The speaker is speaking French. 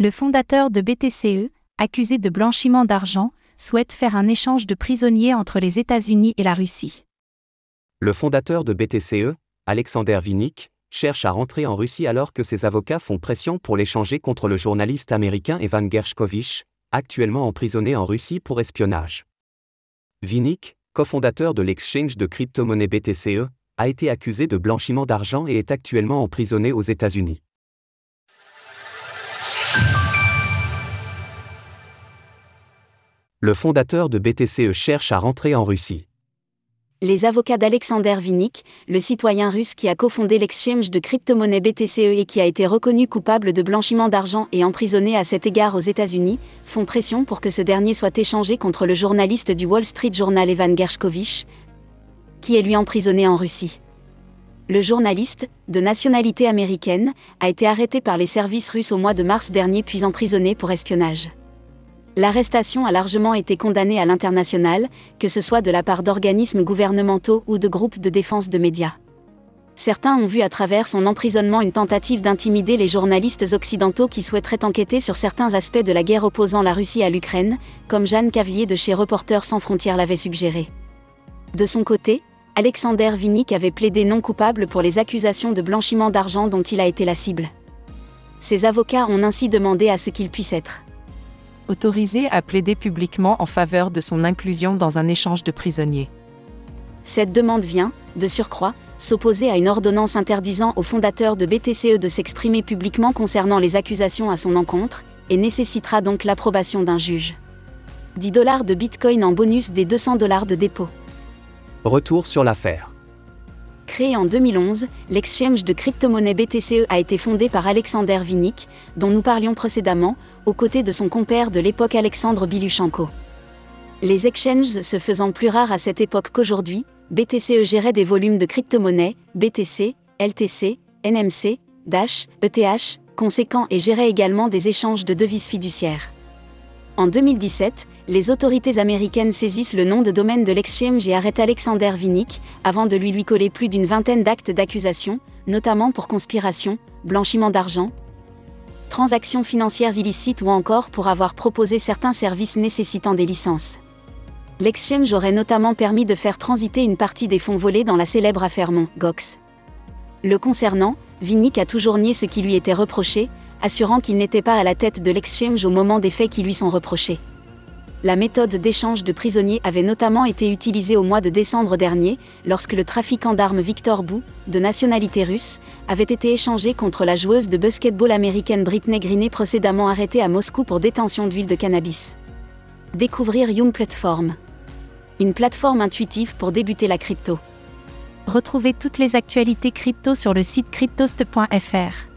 Le fondateur de BTCE, accusé de blanchiment d'argent, souhaite faire un échange de prisonniers entre les États-Unis et la Russie. Le fondateur de BTCE, Alexander Vinnik, cherche à rentrer en Russie alors que ses avocats font pression pour l'échanger contre le journaliste américain Evan Gershkovich, actuellement emprisonné en Russie pour espionnage. Vinnik, cofondateur de l'exchange de crypto-monnaie BTCE, a été accusé de blanchiment d'argent et est actuellement emprisonné aux États-Unis. Le fondateur de BTCE cherche à rentrer en Russie les avocats d'Alexander Vinnik, le citoyen russe qui a cofondé l'exchange de crypto-monnaie BTCE et qui a été reconnu coupable de blanchiment d'argent et emprisonné à cet égard aux États-Unis, font pression pour que ce dernier soit échangé contre le journaliste du Wall Street Journal Evan Gershkovich, qui est lui emprisonné en Russie. Le journaliste, de nationalité américaine, a été arrêté par les services russes au mois de mars dernier puis emprisonné pour espionnage. L'arrestation a largement été condamnée à l'international, que ce soit de la part d'organismes gouvernementaux ou de groupes de défense de médias. Certains ont vu à travers son emprisonnement une tentative d'intimider les journalistes occidentaux qui souhaiteraient enquêter sur certains aspects de la guerre opposant la Russie à l'Ukraine, comme Jeanne Cavelier de chez Reporters sans frontières l'avait suggéré. De son côté, Alexander Vinnik avait plaidé non coupable pour les accusations de blanchiment d'argent dont il a été la cible. Ses avocats ont ainsi demandé à ce qu'il puisse être autorisé à plaider publiquement en faveur de son inclusion dans un échange de prisonniers. Cette demande vient, de surcroît, s'opposer à une ordonnance interdisant au fondateur de BTCE de s'exprimer publiquement concernant les accusations à son encontre, et nécessitera donc l'approbation d'un juge. 10 dollars de Bitcoin en bonus des 200 dollars de dépôt. Retour sur l'affaire. Créé en 2011, l'exchange de crypto-monnaie BTCE a été fondé par Alexander Vinnik, dont nous parlions précédemment, aux côtés de son compère de l'époque Alexandre Biluchenko. Les exchanges se faisant plus rares à cette époque qu'aujourd'hui, BTCE gérait des volumes de crypto-monnaies, BTC, LTC, NMC, Dash, ETH, conséquents et gérait également des échanges de devises fiduciaires. En 2017, les autorités américaines saisissent le nom de domaine de l'exchange et arrêtent Alexander Vinnik, avant de lui coller plus d'une vingtaine d'actes d'accusation, notamment pour conspiration, blanchiment d'argent, transactions financières illicites ou encore pour avoir proposé certains services nécessitant des licences. L'exchange aurait notamment permis de faire transiter une partie des fonds volés dans la célèbre affaire Mon Gox. Le concernant, Vinnik a toujours nié ce qui lui était reproché, assurant qu'il n'était pas à la tête de l'exchange au moment des faits qui lui sont reprochés. La méthode d'échange de prisonniers avait notamment été utilisée au mois de décembre dernier, lorsque le trafiquant d'armes Victor Bou, de nationalité russe, avait été échangé contre la joueuse de basketball américaine Britney Greeney précédemment arrêtée à Moscou pour détention d'huile de cannabis. Découvrir Young Platform. Une plateforme intuitive pour débuter la crypto. Retrouvez toutes les actualités crypto sur le site cryptost.fr.